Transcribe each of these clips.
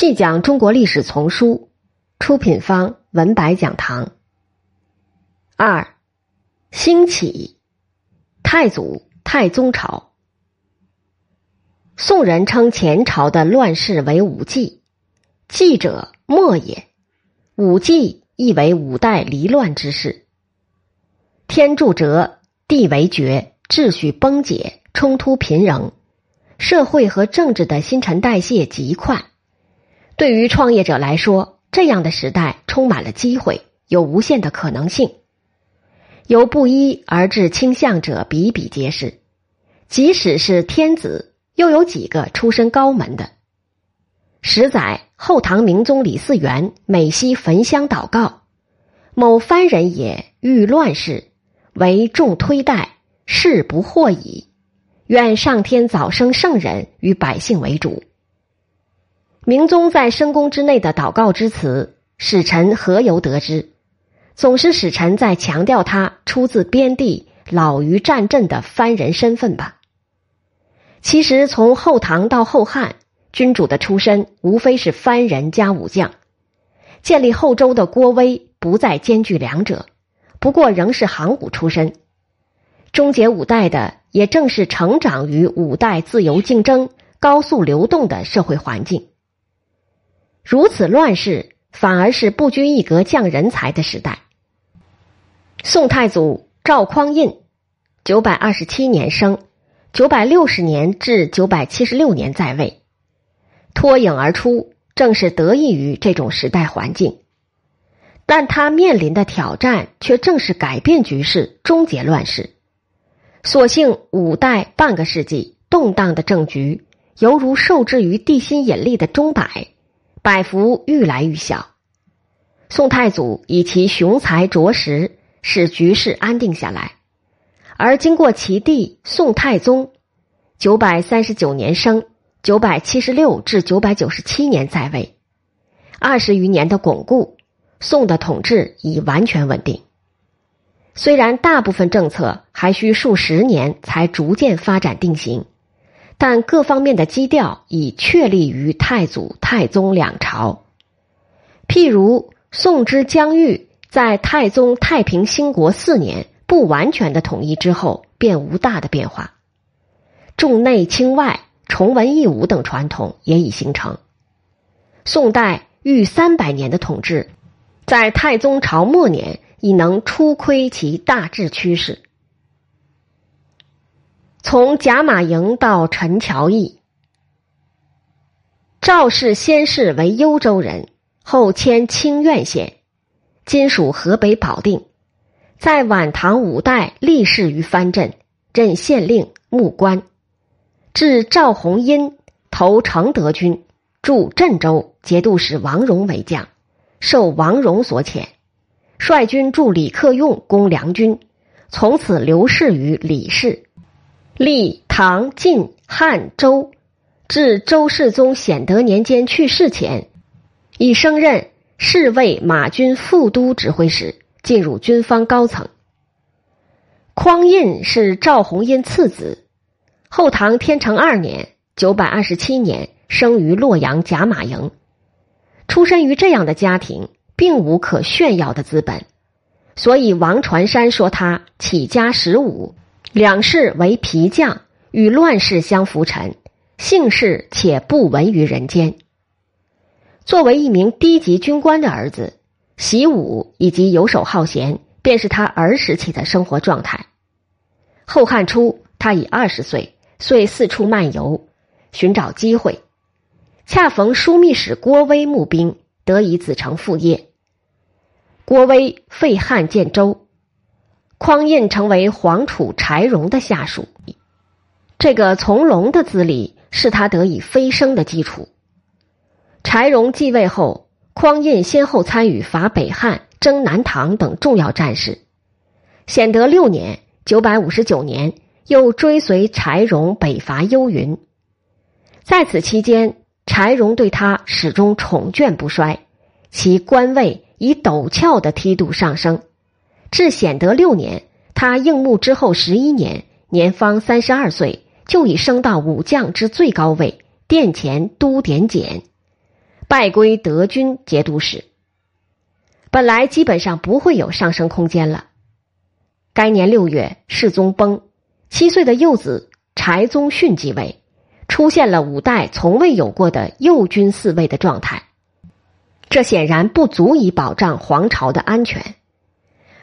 细讲中国历史丛书，出品方文白讲堂。二，兴起，太祖、太宗朝。宋人称前朝的乱世为五纪，纪者末也。五纪意为五代离乱之势。天柱折，地为绝，秩序崩解，冲突频仍，社会和政治的新陈代谢极快。对于创业者来说，这样的时代充满了机会，有无限的可能性。由不一而至倾向者比比皆是，即使是天子，又有几个出身高门的？十载后唐明宗李嗣源每夕焚香祷告：“某藩人也，欲乱世，为众推戴，事不惑矣。愿上天早生圣人，与百姓为主。”明宗在深宫之内的祷告之词，使臣何由得知？总是使臣在强调他出自边地、老于战阵的藩人身份吧。其实从后唐到后汉，君主的出身无非是藩人加武将。建立后周的郭威不再兼具两者，不过仍是行伍出身。终结五代的，也正是成长于五代自由竞争、高速流动的社会环境。如此乱世，反而是不拘一格降人才的时代。宋太祖赵匡胤，九百二十七年生，九百六十年至九百七十六年在位，脱颖而出，正是得益于这种时代环境。但他面临的挑战，却正是改变局势、终结乱世。所幸五代半个世纪动荡的政局，犹如受制于地心引力的钟摆。百福愈来愈小，宋太祖以其雄才卓识，使局势安定下来。而经过其弟宋太宗，九百三十九年生，九百七十六至九百九十七年在位，二十余年的巩固，宋的统治已完全稳定。虽然大部分政策还需数十年才逐渐发展定型。但各方面的基调已确立于太祖、太宗两朝。譬如宋之疆域，在太宗太平兴国四年不完全的统一之后，便无大的变化。重内轻外、崇文抑武等传统也已形成。宋代逾三百年的统治，在太宗朝末年已能初窥其大致趋势。从贾马营到陈桥驿，赵氏先世为幽州人，后迁清苑县，今属河北保定。在晚唐五代立誓于藩镇，任县令、牧官。至赵弘殷投承德军，驻镇州，节度使王荣为将，受王荣所遣，率军助李克用攻梁军，从此刘氏于李氏。历唐、晋、汉、周，至周世宗显德年间去世前，已升任侍卫马军副都指挥使，进入军方高层。匡胤是赵弘殷次子，后唐天成二年（九百二十七年）生于洛阳贾马营，出身于这样的家庭，并无可炫耀的资本，所以王传山说他起家十五。两世为皮匠，与乱世相浮沉，姓氏且不闻于人间。作为一名低级军官的儿子，习武以及游手好闲，便是他儿时起的生活状态。后汉初，他已二十岁，遂四处漫游，寻找机会。恰逢枢密使郭威募兵，得以子承父业。郭威废汉建州。匡胤成为皇储柴荣的下属，这个从龙的资历是他得以飞升的基础。柴荣继位后，匡胤先后参与伐北汉、征南唐等重要战事。显德六年（九百五十九年），又追随柴荣北伐幽云。在此期间，柴荣对他始终宠眷不衰，其官位以陡峭的梯度上升。至显德六年，他应募之后十一年，年方三十二岁，就已升到武将之最高位，殿前都点检。拜归德军节度使。本来基本上不会有上升空间了。该年六月，世宗崩，七岁的幼子柴宗训继位，出现了五代从未有过的右军四位的状态。这显然不足以保障皇朝的安全。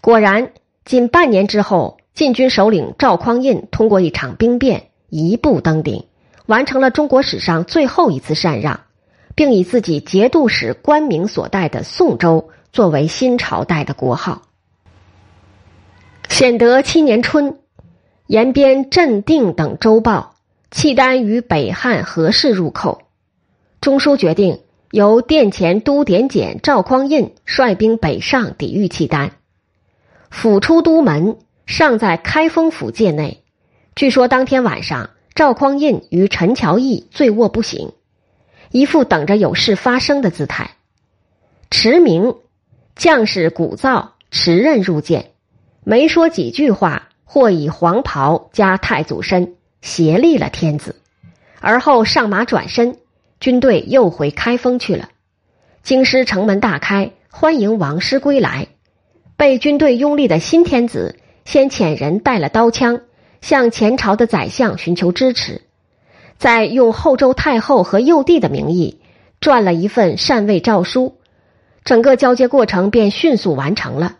果然，仅半年之后，禁军首领赵匡胤通过一场兵变，一步登顶，完成了中国史上最后一次禅让，并以自己节度使官名所带的宋州作为新朝代的国号。显德七年春，延边、镇定等州报，契丹于北汉何氏入寇，中书决定。由殿前都点检赵匡胤率兵北上抵御契丹，府出都门，尚在开封府界内。据说当天晚上，赵匡胤与陈乔义醉卧不醒，一副等着有事发生的姿态。驰名将士鼓噪，持刃入见，没说几句话，或以黄袍加太祖身，协立了天子，而后上马转身。军队又回开封去了，京师城门大开，欢迎王师归来。被军队拥立的新天子先遣人带了刀枪，向前朝的宰相寻求支持，再用后周太后和幼帝的名义撰了一份禅位诏书，整个交接过程便迅速完成了。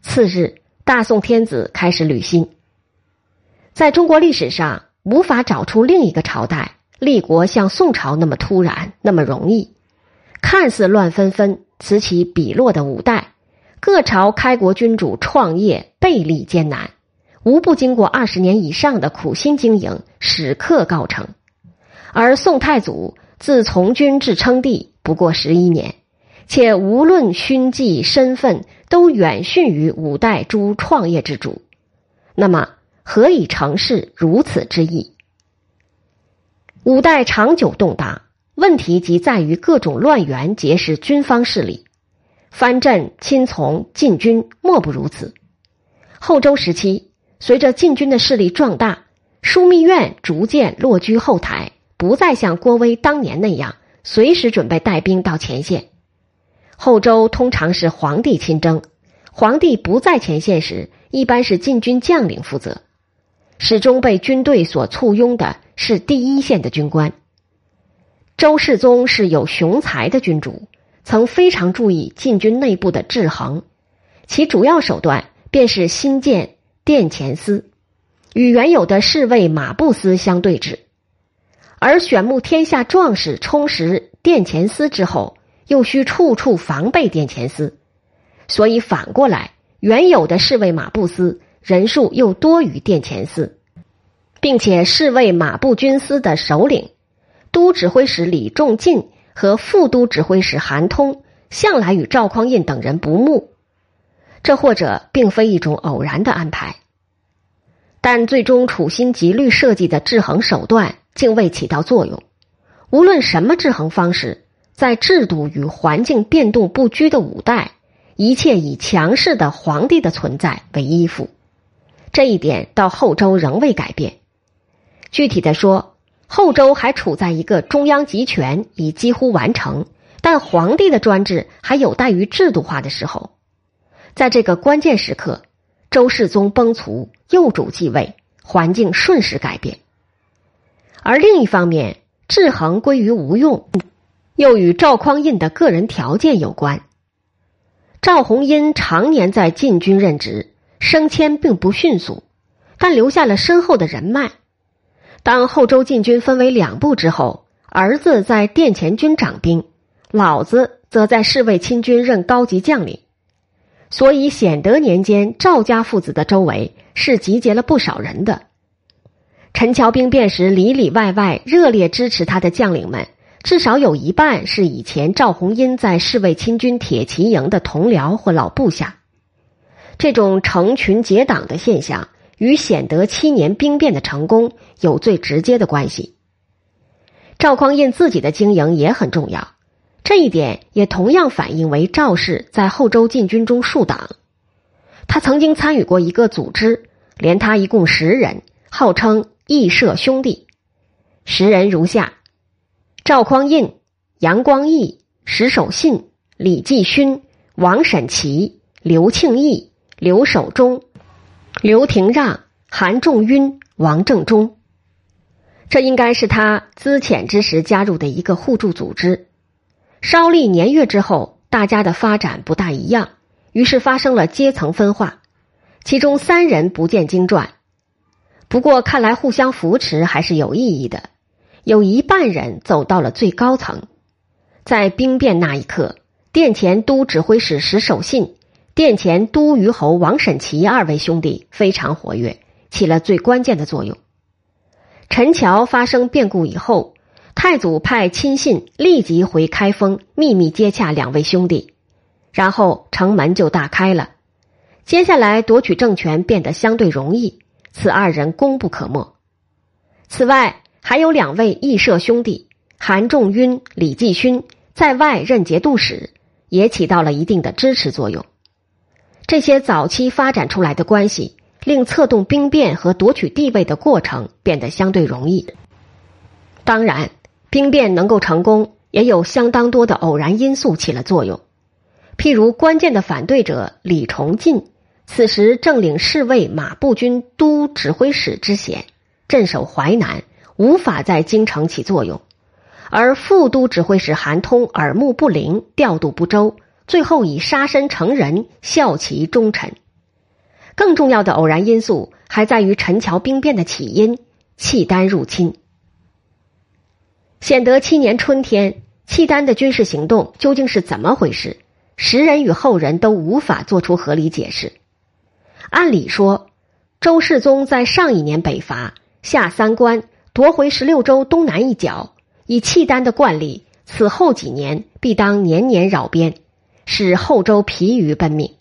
次日，大宋天子开始履新。在中国历史上，无法找出另一个朝代。立国像宋朝那么突然，那么容易，看似乱纷纷、此起彼落的五代，各朝开国君主创业倍历艰难，无不经过二十年以上的苦心经营，史刻告成。而宋太祖自从军至称帝不过十一年，且无论勋绩身份都远逊于五代诸创业之主，那么何以成事如此之意？五代长久动荡，问题即在于各种乱源结识军方势力，藩镇亲从禁军莫不如此。后周时期，随着禁军的势力壮大，枢密院逐渐落居后台，不再像郭威当年那样随时准备带兵到前线。后周通常是皇帝亲征，皇帝不在前线时，一般是禁军将领负责。始终被军队所簇拥的是第一线的军官。周世宗是有雄才的君主，曾非常注意禁军内部的制衡，其主要手段便是新建殿前司，与原有的侍卫马步司相对峙。而选募天下壮士充实殿前司之后，又需处处防备殿前司，所以反过来，原有的侍卫马步司。人数又多于殿前司，并且侍卫马步军司的首领都指挥使李仲进和副都指挥使韩通向来与赵匡胤等人不睦，这或者并非一种偶然的安排，但最终处心积虑设计的制衡手段竟未起到作用。无论什么制衡方式，在制度与环境变动不居的五代，一切以强势的皇帝的存在为依附。这一点到后周仍未改变。具体的说，后周还处在一个中央集权已几乎完成，但皇帝的专制还有待于制度化的时候。在这个关键时刻，周世宗崩殂，幼主继位，环境瞬时改变。而另一方面，制衡归于无用，又与赵匡胤的个人条件有关。赵弘殷常年在禁军任职。升迁并不迅速，但留下了深厚的人脉。当后周禁军分为两部之后，儿子在殿前军掌兵，老子则在侍卫亲军任高级将领。所以显德年间，赵家父子的周围是集结了不少人的。陈桥兵变时，里里外外热烈支持他的将领们，至少有一半是以前赵弘殷在侍卫亲军铁骑营的同僚或老部下。这种成群结党的现象与显德七年兵变的成功有最直接的关系。赵匡胤自己的经营也很重要，这一点也同样反映为赵氏在后周禁军中树党。他曾经参与过一个组织，连他一共十人，号称义社兄弟。十人如下：赵匡胤、杨光义、石守信、李继勋、王审琦、刘庆义、刘守忠、刘廷让、韩仲晕、王正忠。这应该是他资浅之时加入的一个互助组织。稍历年月之后，大家的发展不大一样，于是发生了阶层分化。其中三人不见经传，不过看来互相扶持还是有意义的。有一半人走到了最高层，在兵变那一刻，殿前都指挥使石守信、殿前都虞侯王审琦二位兄弟非常活跃，起了最关键的作用。陈桥发生变故以后，太祖派亲信立即回开封，秘密接洽两位兄弟，然后城门就大开了。接下来夺取政权变得相对容易，此二人功不可没。此外，还有两位义社兄弟韩仲晕、李继勋在外任节度使，也起到了一定的支持作用。这些早期发展出来的关系，令策动兵变和夺取地位的过程变得相对容易。当然，兵变能够成功，也有相当多的偶然因素起了作用，譬如关键的反对者李崇进。此时正领侍卫马步军都指挥使之衔，镇守淮南，无法在京城起作用；而副都指挥使韩通耳目不灵，调度不周，最后以杀身成仁，效其忠臣。更重要的偶然因素还在于陈桥兵变的起因——契丹入侵。显德七年春天，契丹的军事行动究竟是怎么回事？时人与后人都无法做出合理解释。按理说，周世宗在上一年北伐，下三关，夺回十六州东南一角。以契丹的惯例，此后几年必当年年扰边，使后周疲于奔命。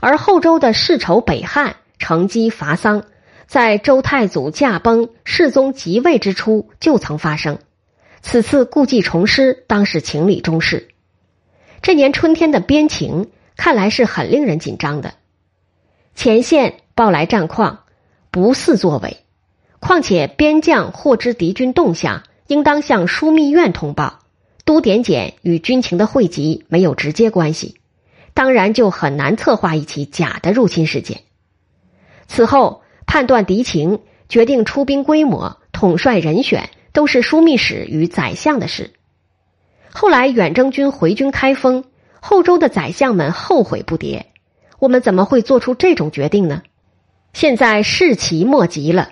而后周的世仇北汉乘机伐桑，在周太祖驾崩、世宗即位之初就曾发生。此次故技重施，当是情理中事。这年春天的边情，看来是很令人紧张的。前线报来战况，不似作为。况且边将获知敌军动向，应当向枢密院通报。都点检与军情的汇集没有直接关系，当然就很难策划一起假的入侵事件。此后判断敌情、决定出兵规模、统帅人选，都是枢密使与宰相的事。后来远征军回军开封，后周的宰相们后悔不迭。我们怎么会做出这种决定呢？现在事其莫及了。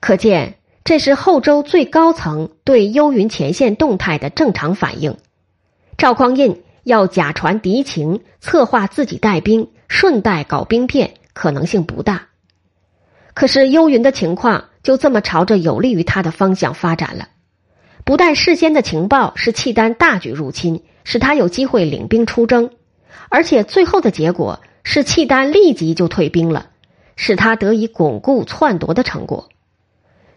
可见，这是后周最高层对幽云前线动态的正常反应。赵匡胤要假传敌情，策划自己带兵，顺带搞兵变，可能性不大。可是幽云的情况就这么朝着有利于他的方向发展了。不但事先的情报是契丹大举入侵，使他有机会领兵出征。而且最后的结果是契丹立即就退兵了，使他得以巩固篡夺的成果。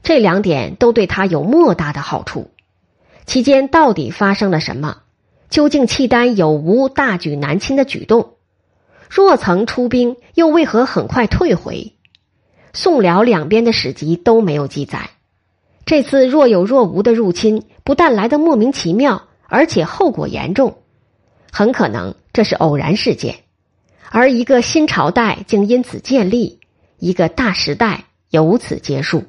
这两点都对他有莫大的好处。期间到底发生了什么？究竟契丹有无大举南侵的举动？若曾出兵，又为何很快退回？宋辽两边的史籍都没有记载。这次若有若无的入侵，不但来得莫名其妙，而且后果严重。很可能这是偶然事件，而一个新朝代竟因此建立，一个大时代由此结束。